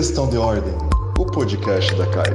Questão de Ordem, o podcast da CAI.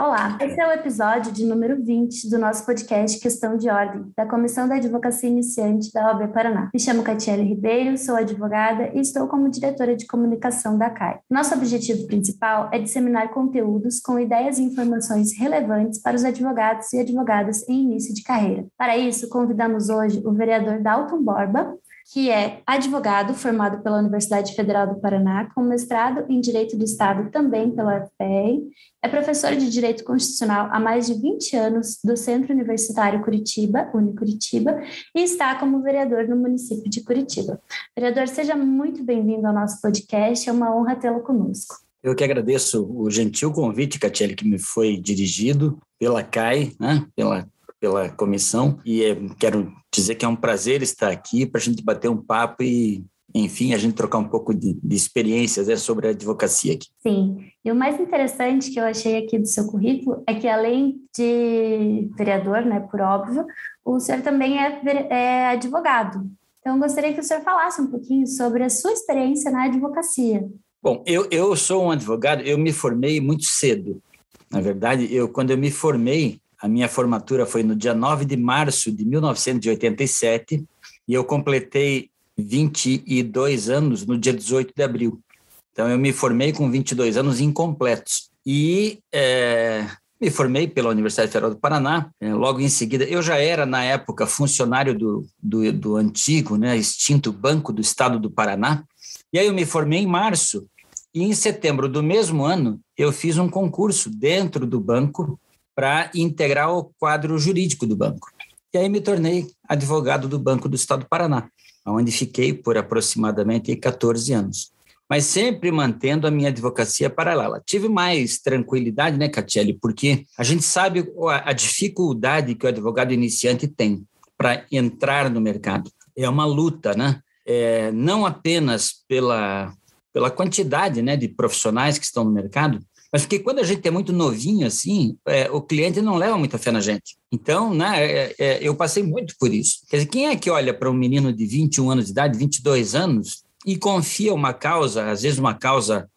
Olá, esse é o episódio de número 20 do nosso podcast Questão de Ordem, da Comissão da Advocacia Iniciante da OAB Paraná. Me chamo Catiele Ribeiro, sou advogada e estou como diretora de comunicação da CAI. Nosso objetivo principal é disseminar conteúdos com ideias e informações relevantes para os advogados e advogadas em início de carreira. Para isso, convidamos hoje o vereador Dalton Borba, que é advogado formado pela Universidade Federal do Paraná, com mestrado em Direito do Estado também pela UFPR, é professor de Direito Constitucional há mais de 20 anos do Centro Universitário Curitiba, Unicuritiba, e está como vereador no município de Curitiba. Vereador, seja muito bem-vindo ao nosso podcast, é uma honra tê-lo conosco. Eu que agradeço o gentil convite, Catiele, que me foi dirigido pela CAI, né, pela pela comissão e é, quero dizer que é um prazer estar aqui para a gente bater um papo e, enfim, a gente trocar um pouco de, de experiências né, sobre a advocacia aqui. Sim, e o mais interessante que eu achei aqui do seu currículo é que, além de vereador, né, por óbvio, o senhor também é, é advogado. Então, gostaria que o senhor falasse um pouquinho sobre a sua experiência na advocacia. Bom, eu, eu sou um advogado, eu me formei muito cedo. Na verdade, eu quando eu me formei, a minha formatura foi no dia 9 de março de 1987 e eu completei 22 anos no dia 18 de abril. Então, eu me formei com 22 anos incompletos. E é, me formei pela Universidade Federal do Paraná. É, logo em seguida, eu já era, na época, funcionário do, do, do antigo, né, extinto Banco do Estado do Paraná. E aí eu me formei em março. E em setembro do mesmo ano, eu fiz um concurso dentro do banco para integrar o quadro jurídico do banco. E aí me tornei advogado do Banco do Estado do Paraná, onde fiquei por aproximadamente 14 anos. Mas sempre mantendo a minha advocacia paralela. Tive mais tranquilidade, né, Catiele? Porque a gente sabe a dificuldade que o advogado iniciante tem para entrar no mercado. É uma luta, né? É, não apenas pela, pela quantidade né, de profissionais que estão no mercado, mas porque quando a gente é muito novinho assim, é, o cliente não leva muita fé na gente. Então, né, é, é, eu passei muito por isso. Quer dizer, quem é que olha para um menino de 21 anos de idade, 22 anos, e confia uma causa, às vezes uma causa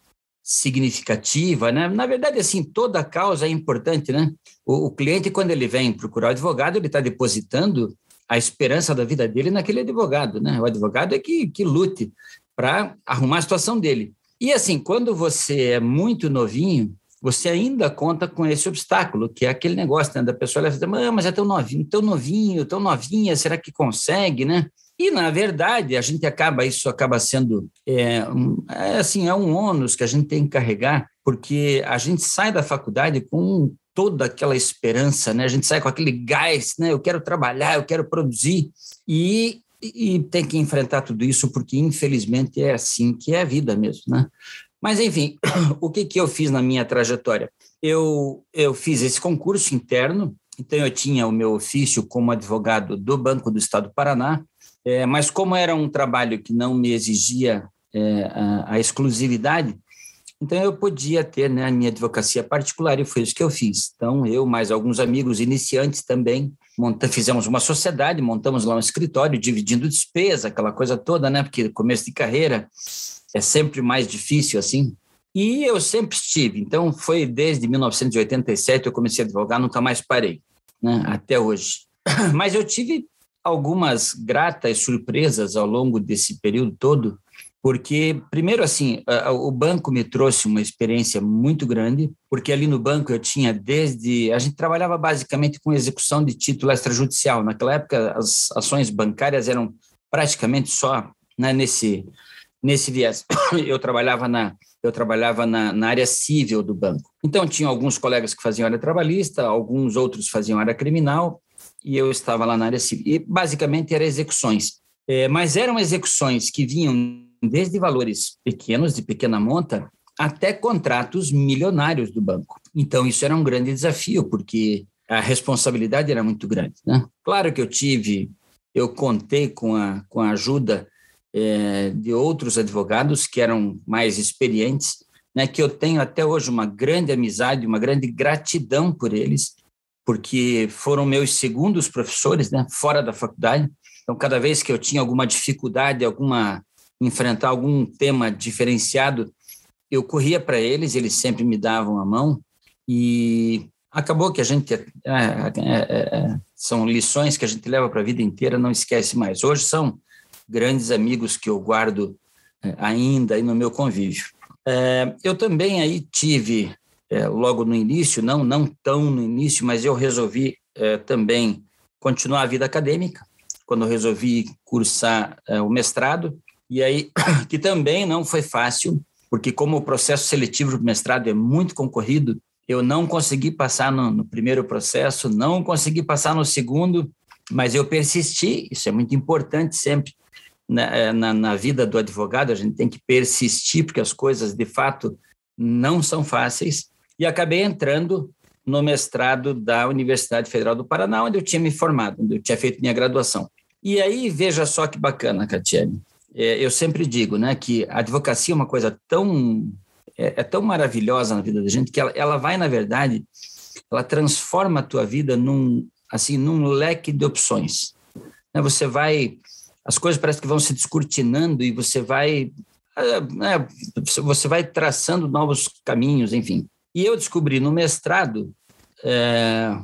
significativa, né? Na verdade, assim, toda causa é importante, né? O, o cliente, quando ele vem procurar o advogado, ele está depositando a esperança da vida dele naquele advogado, né? O advogado é que, que lute para arrumar a situação dele. E assim, quando você é muito novinho, você ainda conta com esse obstáculo, que é aquele negócio né, da pessoa fala, ah, mas é tão novinho, tão novinho, tão novinha, será que consegue, né? E, na verdade, a gente acaba, isso acaba sendo, é, um, é, assim, é um ônus que a gente tem que carregar, porque a gente sai da faculdade com toda aquela esperança, né? A gente sai com aquele gás, né? Eu quero trabalhar, eu quero produzir, e e tem que enfrentar tudo isso porque infelizmente é assim que é a vida mesmo, né? Mas enfim, o que que eu fiz na minha trajetória? Eu eu fiz esse concurso interno, então eu tinha o meu ofício como advogado do Banco do Estado do Paraná, é, mas como era um trabalho que não me exigia é, a, a, exclusividade, então eu podia ter né, a minha advocacia particular e foi isso que eu fiz. Então eu mais alguns amigos iniciantes também monta, fizemos uma sociedade, montamos lá um escritório, dividindo despesa, aquela coisa toda, né? Porque começo de carreira é sempre mais difícil assim. E eu sempre estive, então foi desde 1987 eu comecei a advogar, nunca mais parei, né? Até hoje. Mas eu tive algumas gratas surpresas ao longo desse período todo, porque, primeiro, assim, o banco me trouxe uma experiência muito grande, porque ali no banco eu tinha desde. A gente trabalhava basicamente com execução de título extrajudicial. Naquela época, as ações bancárias eram praticamente só né, nesse, nesse viés. Eu trabalhava na. Eu trabalhava na, na área civil do banco. Então, tinha alguns colegas que faziam área trabalhista, alguns outros faziam área criminal, e eu estava lá na área civil. E, basicamente, eram execuções. É, mas eram execuções que vinham desde valores pequenos, de pequena monta, até contratos milionários do banco. Então, isso era um grande desafio, porque a responsabilidade era muito grande. Né? Claro que eu tive, eu contei com a, com a ajuda é, de outros advogados que eram mais experientes, né, que eu tenho até hoje uma grande amizade, uma grande gratidão por eles, porque foram meus segundos professores, né, fora da faculdade. Então, cada vez que eu tinha alguma dificuldade, alguma enfrentar algum tema diferenciado, eu corria para eles, eles sempre me davam a mão e acabou que a gente é, é, é, é são lições que a gente leva para a vida inteira, não esquece mais. Hoje são grandes amigos que eu guardo é, ainda aí no meu convívio. É, eu também aí tive logo no início, não não tão no início, mas eu resolvi também continuar a vida acadêmica quando eu resolvi cursar o mestrado e aí que também não foi fácil porque como o processo seletivo do mestrado é muito concorrido, eu não consegui passar no, no, primeiro processo, não consegui passar no segundo, mas eu persisti, isso é muito importante sempre na, é, na, na vida do advogado, a gente tem que persistir, porque as coisas, de fato, não são fáceis, e acabei entrando no mestrado da Universidade Federal do Paraná, onde eu tinha me formado, onde eu tinha feito minha graduação. E aí, veja só que bacana, Catiane, eu sempre digo né, que a advocacia é uma coisa tão, é, é tão maravilhosa na vida da gente que ela, ela vai, na verdade, ela transforma a tua vida num, assim, num leque de opções. Né, você vai, as coisas parecem que vão se descortinando e você vai, é, né, você vai traçando novos caminhos, enfim. E eu descobri no mestrado é,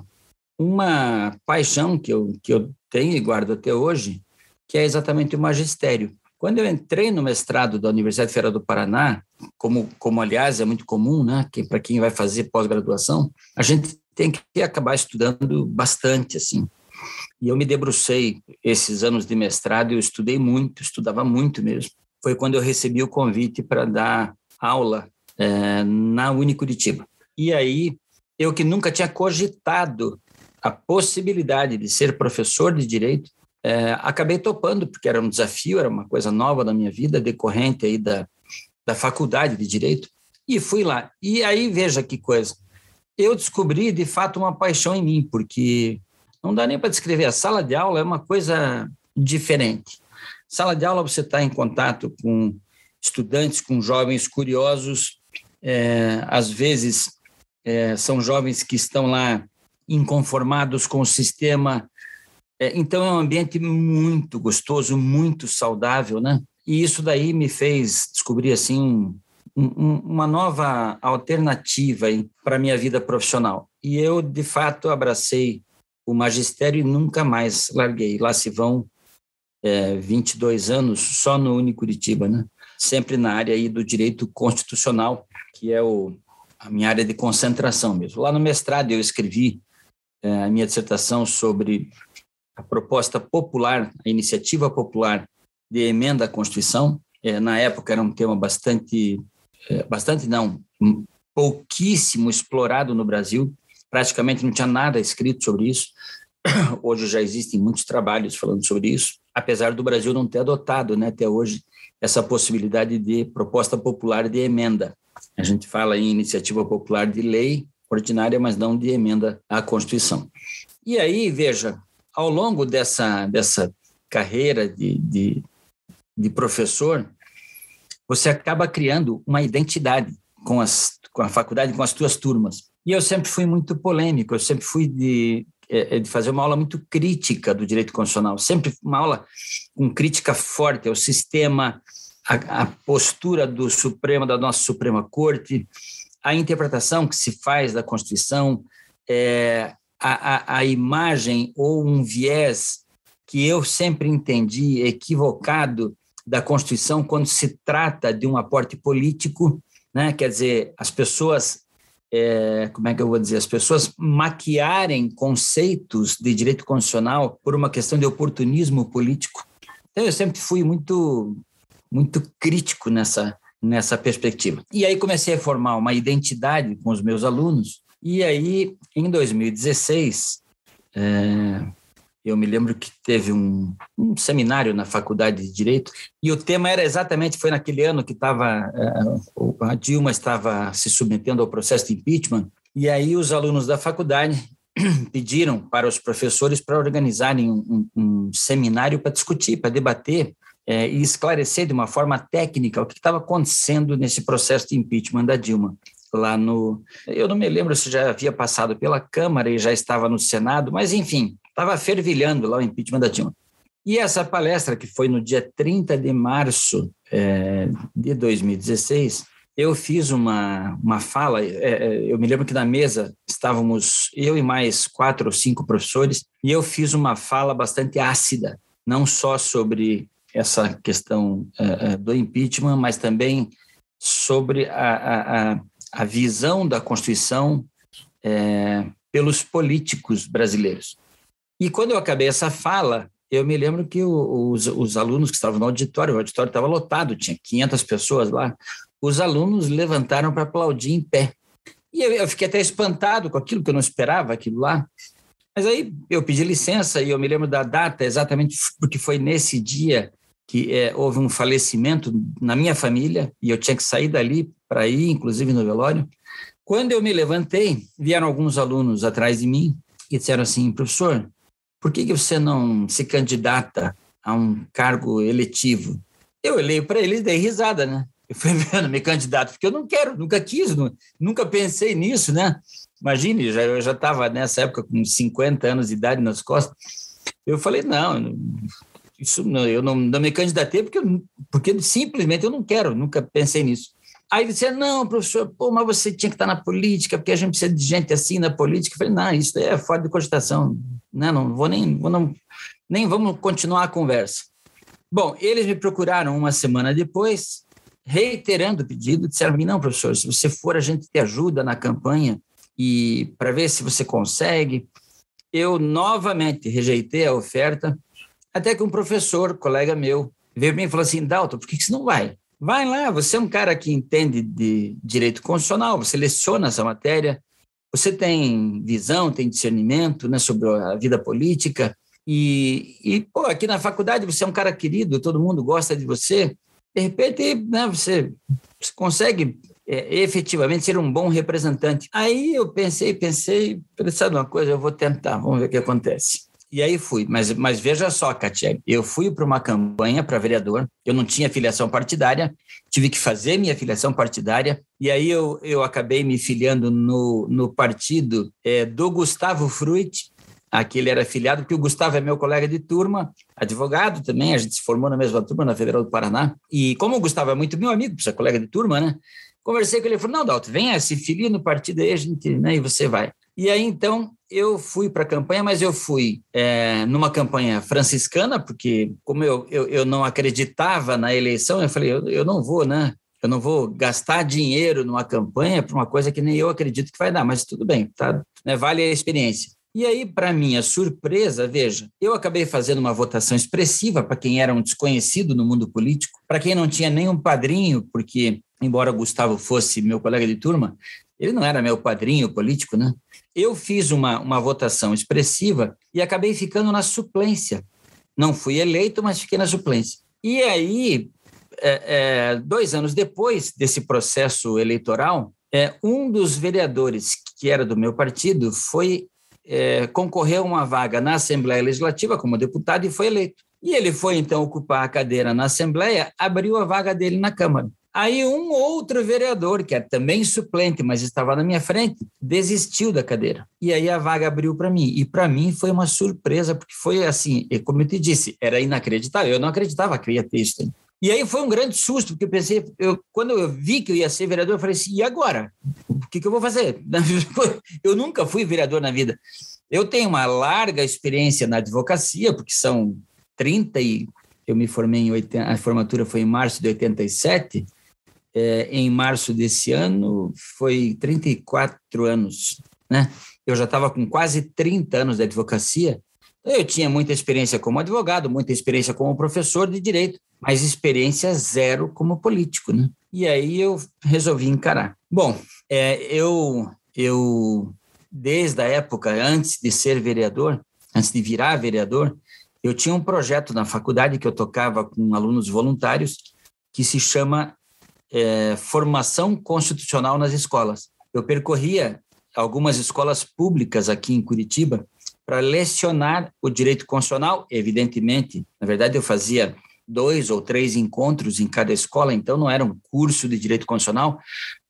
uma paixão que eu, que eu tenho e guardo até hoje, que é exatamente o magistério. Quando eu entrei no mestrado da Universidade Federal do Paraná, como, como aliás é muito comum, né, que para quem vai fazer pós-graduação, a gente tem que acabar estudando bastante, assim. E eu me debrucei esses anos de mestrado, eu estudei muito, estudava muito mesmo. Foi quando eu recebi o convite para dar aula é, na Unicuritiba. E aí, eu que nunca tinha cogitado a possibilidade de ser professor de direito, é, acabei topando, porque era um desafio, era uma coisa nova na minha vida, decorrente aí da, da faculdade de Direito, e fui lá. E aí, veja que coisa, eu descobri, de fato, uma paixão em mim, porque não dá nem para descrever, a sala de aula é uma coisa diferente. Sala de aula, você está em contato com estudantes, com jovens curiosos, é, às vezes é, são jovens que estão lá inconformados com o sistema é, então é um ambiente muito gostoso, muito saudável, né? E isso daí me fez descobrir assim um, um, uma nova alternativa para minha vida profissional. E eu, de fato, abracei o magistério e nunca mais larguei. Lá se vão é, 22 anos só no Unicuritiba, né? Sempre na área aí do direito constitucional, que é o, a minha área de concentração mesmo. Lá no mestrado eu escrevi é, a minha dissertação sobre a proposta popular, a iniciativa popular de emenda à Constituição. É, na época era um tema bastante, é, bastante não, pouquíssimo explorado no Brasil. Praticamente não tinha nada escrito sobre isso. Hoje já existem muitos trabalhos falando sobre isso, apesar do Brasil não ter adotado, né, até hoje, essa possibilidade de proposta popular de emenda. A gente fala em iniciativa popular de lei ordinária, mas não de emenda à Constituição. E aí, veja, ao longo dessa, dessa carreira de, de, de professor, você acaba criando uma identidade com, as, com a faculdade, com as tuas turmas. E eu sempre fui muito polêmico, eu sempre fui de, é, é, de fazer uma aula muito crítica do direito constitucional, sempre uma aula com crítica forte ao sistema, a, a postura do Supremo, da nossa Suprema Corte, a interpretação que se faz da Constituição, é, a, a, a imagem ou um viés que eu sempre entendi equivocado da Constituição quando se trata de um aporte político, né? quer dizer, as pessoas, é, como é que eu vou dizer, as pessoas maquiarem conceitos de direito constitucional por uma questão de oportunismo político. Então, eu sempre fui muito, muito crítico nessa, nessa perspectiva. E aí comecei a formar uma identidade com os meus alunos, e aí, em 2016, é, eu me lembro que teve um, um, seminário na faculdade de direito e o tema era exatamente foi naquele ano que estava é, a Dilma estava se submetendo ao processo de impeachment e aí os alunos da faculdade pediram para os professores para organizarem um, um, um seminário para discutir, para debater é, e esclarecer de uma forma técnica o que estava acontecendo nesse processo de impeachment da Dilma lá no. Eu não me lembro se já havia passado pela Câmara e já estava no Senado, mas enfim, estava fervilhando lá o impeachment da Dilma. E essa palestra, que foi no dia 30 de março é, de 2016, eu fiz uma, uma fala, é, é, eu me lembro que na mesa estávamos eu e mais quatro ou cinco professores, e eu fiz uma fala bastante ácida, não só sobre essa questão é, é do impeachment, mas também sobre a, a, a visão da Constituição é, pelos políticos brasileiros. E quando eu acabei essa fala, eu me lembro que os, os alunos que estavam no auditório, o auditório estava lotado, tinha 500 pessoas lá, os alunos levantaram para aplaudir em pé. E eu, eu, fiquei até espantado com aquilo, que eu não esperava aquilo lá. Mas aí eu pedi licença e eu me lembro da data exatamente porque foi nesse dia que é, houve um falecimento na minha família e eu tinha que sair dali para ir, inclusive no velório. Quando eu me levantei, vieram alguns alunos atrás de mim e disseram assim, professor, por que, que você não se candidata a um cargo eletivo? Eu olhei para eles e dei risada, né? Eu fui me candidato, porque eu não quero, nunca quis, nunca pensei nisso, né? Imagine, já, eu já estava nessa época com 50 anos de idade nas costas. Eu falei, não, isso não, eu não, não me candidatei porque, porque simplesmente eu não quero, nunca pensei nisso. Aí disse, não, professor, pô, mas você tinha que estar na política, porque a gente precisa de gente assim na política. Eu falei, não, isso é fora de cogitação, né? não vou nem, vou não, nem vamos continuar a conversa. Bom, eles me procuraram uma semana depois, reiterando o pedido, disseram não, professor, se você for, a gente te ajuda na campanha e para ver se você consegue. Eu novamente rejeitei a oferta, até que um professor, colega meu, veio para mim e falou assim, Dalton, por que você não vai? Vai lá, você é um cara que entende de direito constitucional, você leciona essa matéria, você tem visão, tem discernimento né, sobre a vida política, e, e pô, aqui na faculdade você é um cara querido, todo mundo gosta de você, de repente, né, você, você consegue é, efetivamente ser um bom representante. Aí eu pensei, pensei, pensando uma coisa, eu vou tentar, vamos ver o que acontece. E aí fui, mas, mas veja só, Katia, eu fui para uma campanha para vereador, eu não tinha filiação partidária, tive que fazer minha filiação partidária, e aí eu, eu acabei me filiando no, no partido é, do Gustavo Fruit, Aqui ele era afiliado, porque o Gustavo é meu colega de turma, advogado também, a gente se formou na mesma turma, na Federal do Paraná. E como o Gustavo é muito meu amigo, é colega de turma, né? Conversei com ele, ele falou, não, Dalton, venha, se filie no partido aí, a gente, né, e você vai. E aí, então, eu fui para a campanha, mas eu fui é, numa campanha franciscana, porque como eu, eu, eu não acreditava na eleição, eu falei, eu, eu não vou, né? Eu não vou gastar dinheiro numa campanha para uma coisa que nem eu acredito que vai dar, mas tudo bem, tá? Né, vale a experiência. E aí, para minha surpresa, veja, eu acabei fazendo uma votação expressiva para quem era um desconhecido no mundo político, para quem não tinha nenhum padrinho, porque, embora Gustavo fosse meu colega de turma, ele não era meu padrinho político, né? Eu fiz uma, uma votação expressiva e acabei ficando na suplência. Não fui eleito, mas fiquei na suplência. E aí, é, é, dois anos depois desse processo eleitoral, é, um dos vereadores que era do meu partido foi é, concorreu a uma vaga na Assembleia Legislativa como deputado e foi eleito. E ele foi, então, ocupar a cadeira na Assembleia, abriu a vaga dele na Câmara. Aí um outro vereador, que é também suplente, mas estava na minha frente, desistiu da cadeira. E aí a vaga abriu para mim. E para mim foi uma surpresa, porque foi assim, como eu te disse, era inacreditável. Eu não acreditava que ia ter isso. E aí foi um grande susto, porque eu pensei, eu, quando eu vi que eu ia ser vereador, eu falei assim, e agora? O que, que eu vou fazer? Eu nunca fui vereador na vida. Eu tenho uma larga experiência na advocacia, porque são 30 e... Eu me formei em 80, a formatura foi em março de 87, é, em março desse ano foi 34 anos, né? Eu já estava com quase 30 anos de advocacia, eu tinha muita experiência como advogado, muita experiência como professor de direito, mas experiência zero como político, né? E aí eu resolvi encarar. Bom, é, eu, eu, desde a época, antes de ser vereador, antes de virar vereador, eu tinha um projeto na faculdade que eu tocava com alunos voluntários que se chama é, Formação Constitucional nas Escolas. Eu percorria algumas escolas públicas aqui em Curitiba para lecionar o direito constitucional. Evidentemente, na verdade, eu fazia dois ou três encontros em cada escola, então não era um curso de direito constitucional,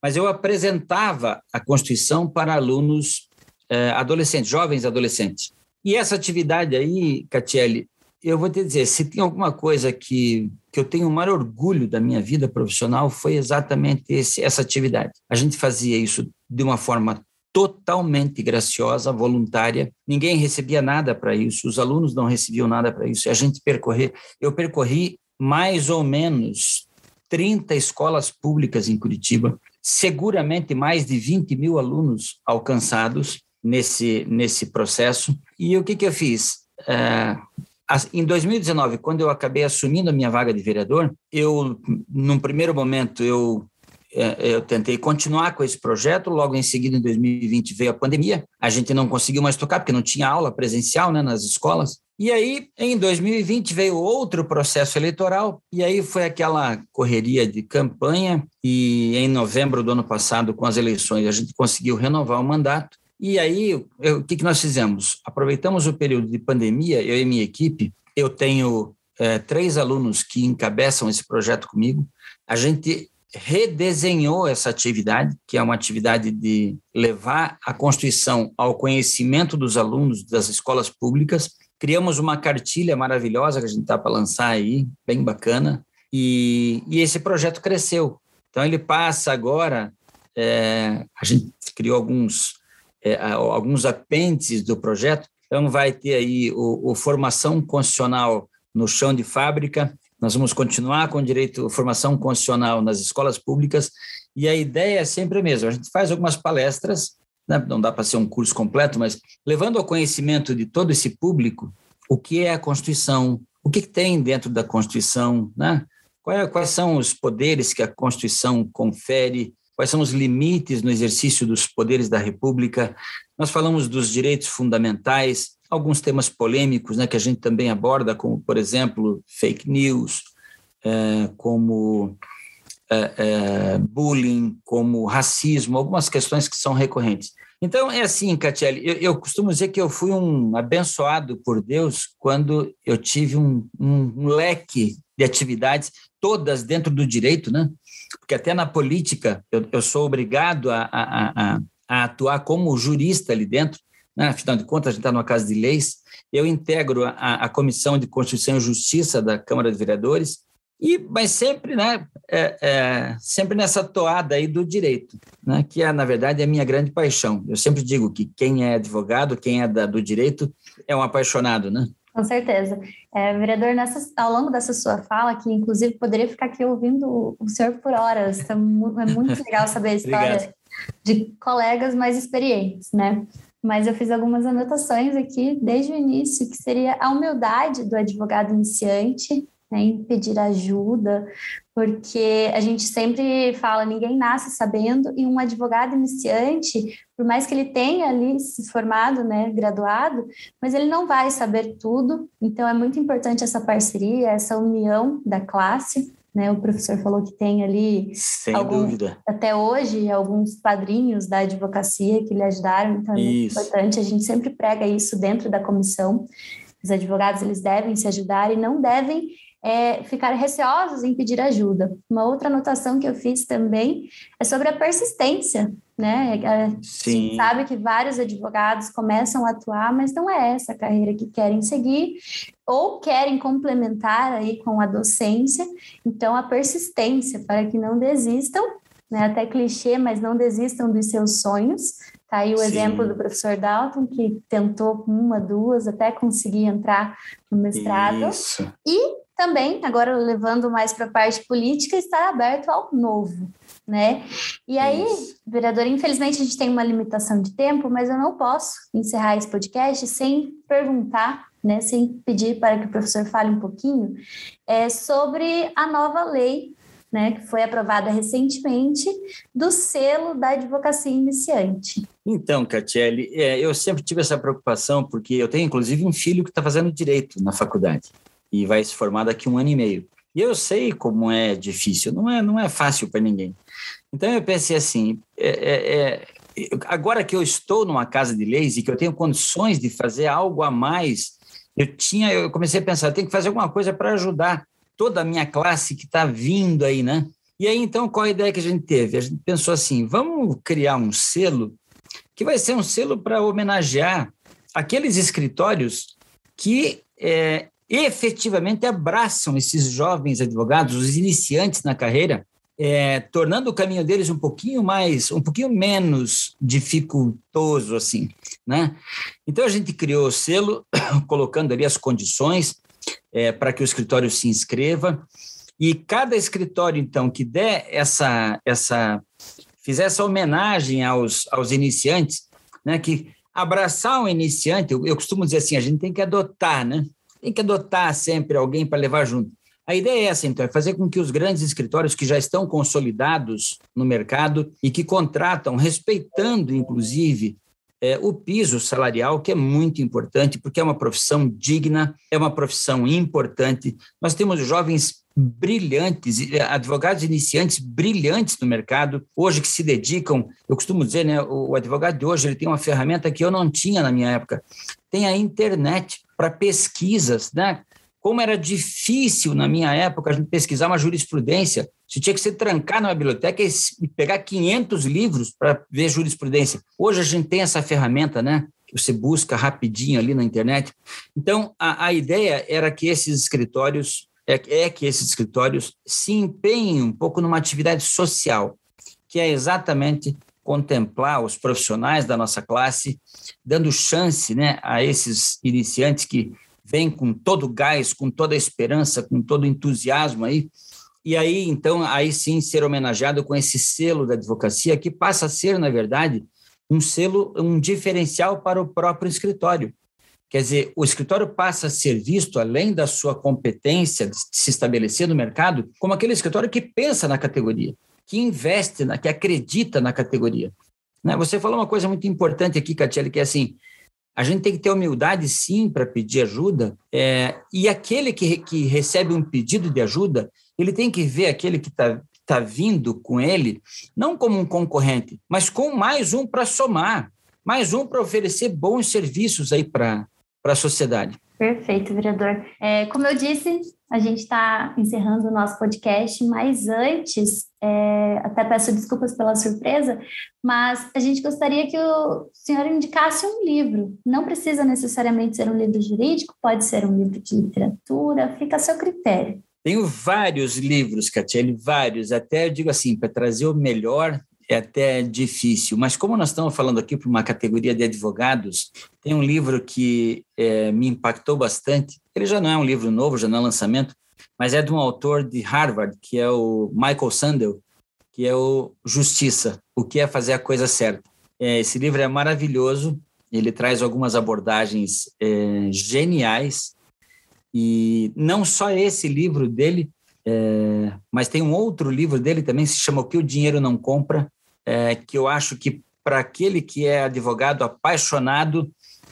mas eu apresentava a Constituição para alunos eh, adolescentes, jovens adolescentes. E essa atividade aí, Catiele, eu vou te dizer, se tem alguma coisa que, que eu tenho o maior orgulho da minha vida profissional, foi exatamente esse, essa atividade. A gente fazia isso de uma forma totalmente graciosa, voluntária. Ninguém recebia nada para isso, os alunos não recebiam nada para isso. E a gente percorrer, eu percorri mais ou menos 30 escolas públicas em Curitiba, seguramente mais de 20 mil alunos alcançados nesse, nesse processo. E o que, que eu fiz? É, em 2019, quando eu acabei assumindo a minha vaga de vereador, eu, num primeiro momento, eu é, eu tentei continuar com esse projeto, logo em seguida, em 2020, veio a pandemia, a gente não conseguiu mais tocar, porque não tinha aula presencial né, nas escolas, e aí, em 2020, veio outro processo eleitoral, e aí foi aquela correria de campanha, e em novembro do ano passado, com as eleições, a gente conseguiu renovar o mandato, e aí, o que, que nós fizemos? Aproveitamos o período de pandemia, eu e minha equipe, eu tenho é, três alunos que encabeçam esse projeto comigo, a gente redesenhou essa atividade, que é uma atividade de levar a Constituição ao conhecimento dos alunos das escolas públicas. Criamos uma cartilha maravilhosa que a gente está para lançar aí, bem bacana, e, e, esse projeto cresceu. Então, ele passa agora, é, a gente criou alguns, é, alguns apêndices do projeto, então vai ter aí o, o formação constitucional no chão de fábrica, nós vamos continuar com direito formação constitucional nas escolas públicas e a ideia é sempre a mesma. A gente faz algumas palestras, né? não dá para ser um curso completo, mas levando ao conhecimento de todo esse público o que é a Constituição, o que tem dentro da Constituição, né? É, quais são os poderes que a Constituição confere, quais são os limites no exercício dos poderes da República. Nós falamos dos direitos fundamentais, alguns temas polêmicos né, que a gente também aborda, como, por exemplo, fake news, é, como é, é, bullying, como racismo, algumas questões que são recorrentes. Então, é assim, Catiele, eu, eu, costumo dizer que eu fui um abençoado por Deus quando eu tive um, um, um leque de atividades, todas dentro do direito, né? Porque até na política eu, eu sou obrigado a, a, a, a atuar como jurista ali dentro, né? afinal de contas, a gente está numa casa de leis. Eu integro a, Comissão de Constituição e Justiça da Câmara de Vereadores, e, mas sempre, né, é, é, sempre nessa toada aí do direito, né, que é, na verdade, a minha grande paixão. Eu sempre digo que quem é advogado, quem é da, do direito, é um apaixonado, né? Com certeza. É, vereador, nessa, ao longo dessa sua fala, que inclusive poderia ficar aqui ouvindo o senhor por horas, tá, é muito legal saber a história de colegas mais experientes, né? mas eu fiz algumas anotações aqui desde o início, que seria a humildade do advogado iniciante, né, em pedir ajuda, porque a gente sempre fala, ninguém nasce sabendo, e um advogado iniciante, por mais que ele tenha ali se formado, né, graduado, mas ele não vai saber tudo, então é muito importante essa parceria, essa união da classe, né? O professor falou que tem ali, dúvida. até hoje, alguns padrinhos da advocacia que lhe ajudaram, então é isso. muito importante. A gente sempre prega isso dentro da comissão. Os advogados eles devem se ajudar e não devem é, ficar receosos em pedir ajuda. Uma outra anotação que eu fiz também é sobre a persistência, né? A gente sabe que vários advogados começam a atuar, mas não é essa a carreira que querem seguir ou querem complementar aí com a docência. Então, a persistência para que não desistam, né? Até clichê, mas não desistam dos seus sonhos. Tá aí o Sim. exemplo do professor Dalton, que tentou uma, duas, até conseguir entrar no mestrado. Isso. E também, agora levando mais para a parte política, estar aberto ao novo né? E aí, Isso. vereador, infelizmente a gente tem uma limitação de tempo, mas eu não posso encerrar esse podcast sem perguntar, né, sem pedir para que o professor fale um pouquinho é, sobre a nova lei, né, que foi aprovada recentemente, do selo da advocacia iniciante. Então, Catiele, é, eu sempre tive essa preocupação, porque eu tenho inclusive um filho que está fazendo direito na faculdade e vai se formar daqui um ano e meio. E eu sei como é difícil, não é, não é fácil para ninguém. Então eu pensei assim, é, é, é, agora que eu estou numa casa de leis e que eu tenho condições de fazer algo a mais, eu tinha, eu comecei a pensar, tenho que fazer alguma coisa para ajudar toda a minha classe que está vindo aí, né? E aí então qual a ideia que a gente teve? A gente pensou assim, vamos criar um selo que vai ser um selo para homenagear aqueles escritórios que é, efetivamente abraçam esses jovens advogados, os iniciantes na carreira, é, tornando o caminho deles um pouquinho mais, um pouquinho menos dificultoso, assim, né? Então a gente criou o selo, colocando ali as condições é, para que o escritório se inscreva e cada escritório então que der essa essa fizer essa homenagem aos, aos iniciantes, né? Que abraçar um iniciante, eu, eu costumo dizer assim, a gente tem que adotar, né? Tem que adotar sempre alguém para levar junto. A ideia é essa, então, é fazer com que os grandes escritórios que já estão consolidados no mercado e que contratam, respeitando, inclusive, é, o piso salarial, que é muito importante, porque é uma profissão digna, é uma profissão importante. Nós temos jovens brilhantes, é, advogados iniciantes brilhantes no mercado, hoje que se dedicam, eu costumo dizer, né, o advogado de hoje ele tem uma ferramenta que eu não tinha na minha época, tem a internet para pesquisas, né? Como era difícil na minha época a gente pesquisar uma jurisprudência. Você tinha que se trancar numa biblioteca e pegar 500 livros para ver jurisprudência. Hoje a gente tem essa ferramenta, né? Que você busca rapidinho ali na internet. Então, a, a ideia era que esses escritórios, é, é que esses escritórios se empenhem um pouco numa atividade social, que é exatamente contemplar os profissionais da nossa classe, dando chance né, a esses iniciantes que vem com todo o gás, com toda a esperança, com todo o entusiasmo aí. E aí, então, aí sim ser homenageado com esse selo da advocacia, que passa a ser, na verdade, um selo, um diferencial para o próprio escritório. Quer dizer, o escritório passa a ser visto, além da sua competência de se estabelecer no mercado, como aquele escritório que pensa na categoria, que investe, na, que acredita na categoria. Né? Você falou uma coisa muito importante aqui, Catiele, que é assim, a gente tem que ter humildade, sim, para pedir ajuda. É, e aquele que, que recebe um pedido de ajuda, ele tem que ver aquele que está tá vindo com ele, não como um concorrente, mas com mais um para somar, mais um para oferecer bons serviços aí para a sociedade. Perfeito, vereador. É, como eu disse, a gente está encerrando o nosso podcast, mas antes, é, até peço desculpas pela surpresa, mas a gente gostaria que o senhor indicasse um livro. Não precisa necessariamente ser um livro jurídico, pode ser um livro de literatura, fica a seu critério. Tenho vários livros, Catiele, vários. Até eu digo assim, para trazer o melhor é até difícil, mas como nós estamos falando aqui para uma categoria de advogados, tem um livro que é, me impactou bastante. Ele já não é um livro novo, já não é lançamento, mas é de um autor de Harvard, que é o Michael Sandel, que é o Justiça, o que é fazer a coisa certa. É, esse livro é maravilhoso, ele traz algumas abordagens é, geniais, e não só esse livro dele, é, mas tem um outro livro dele também, se chama O que o Dinheiro Não Compra, é, que eu acho que para aquele que é advogado apaixonado,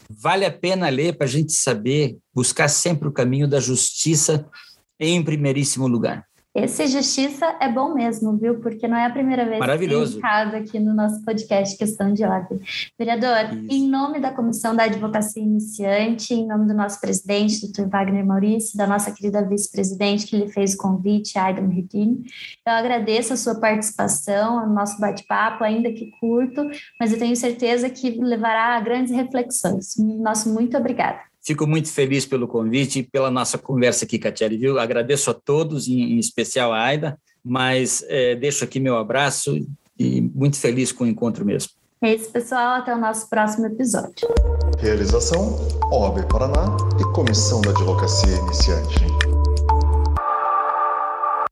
vale a pena ler para a gente saber buscar sempre o caminho da justiça em primeiríssimo lugar. Esse Justiça é bom mesmo, viu? Porque não é a primeira vez Maravilhoso. que é aqui no nosso podcast Questão de Ordem. Vereador, Isso. em nome da Comissão da Advocacia Iniciante, em nome do nosso presidente, doutor Wagner Maurício, da nossa querida vice-presidente que lhe fez o convite, Aidan Redini, eu agradeço a sua participação, ao nosso bate-papo, ainda que curto, mas eu tenho certeza que levará a grandes reflexões. Nosso muito obrigada. Fico muito feliz pelo convite e pela nossa conversa aqui, Catiele, viu? Agradeço a todos, em, especial a Aida, mas é, deixo aqui meu abraço e muito feliz com o encontro mesmo. É isso, pessoal. Até o nosso próximo episódio. Realização: OAB Paraná e Comissão da Advocacia Iniciante.